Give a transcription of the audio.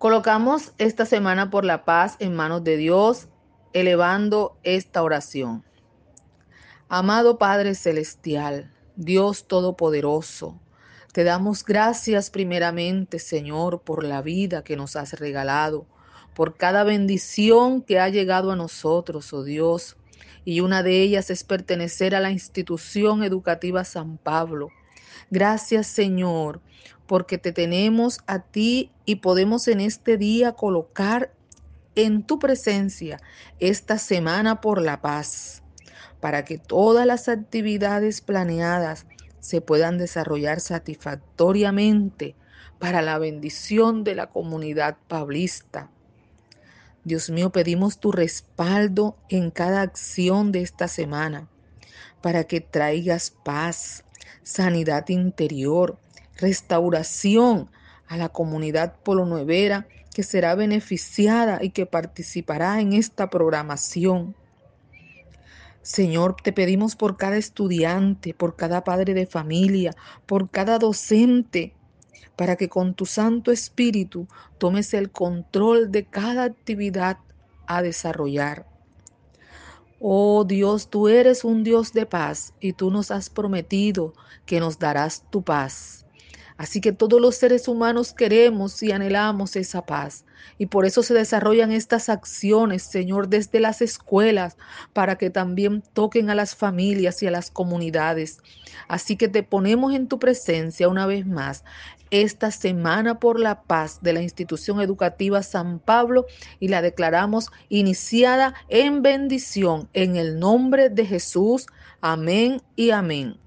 Colocamos esta semana por la paz en manos de Dios, elevando esta oración. Amado Padre Celestial, Dios Todopoderoso, te damos gracias primeramente, Señor, por la vida que nos has regalado, por cada bendición que ha llegado a nosotros, oh Dios, y una de ellas es pertenecer a la institución educativa San Pablo. Gracias, Señor, porque te tenemos a ti y podemos en este día colocar en tu presencia esta semana por la paz, para que todas las actividades planeadas se puedan desarrollar satisfactoriamente para la bendición de la comunidad pablista. Dios mío, pedimos tu respaldo en cada acción de esta semana para que traigas paz, sanidad interior, restauración a la comunidad polonuevera que será beneficiada y que participará en esta programación. Señor, te pedimos por cada estudiante, por cada padre de familia, por cada docente, para que con tu Santo Espíritu tomes el control de cada actividad a desarrollar. Oh Dios, tú eres un Dios de paz y tú nos has prometido que nos darás tu paz. Así que todos los seres humanos queremos y anhelamos esa paz. Y por eso se desarrollan estas acciones, Señor, desde las escuelas, para que también toquen a las familias y a las comunidades. Así que te ponemos en tu presencia una vez más esta Semana por la Paz de la institución educativa San Pablo y la declaramos iniciada en bendición en el nombre de Jesús. Amén y amén.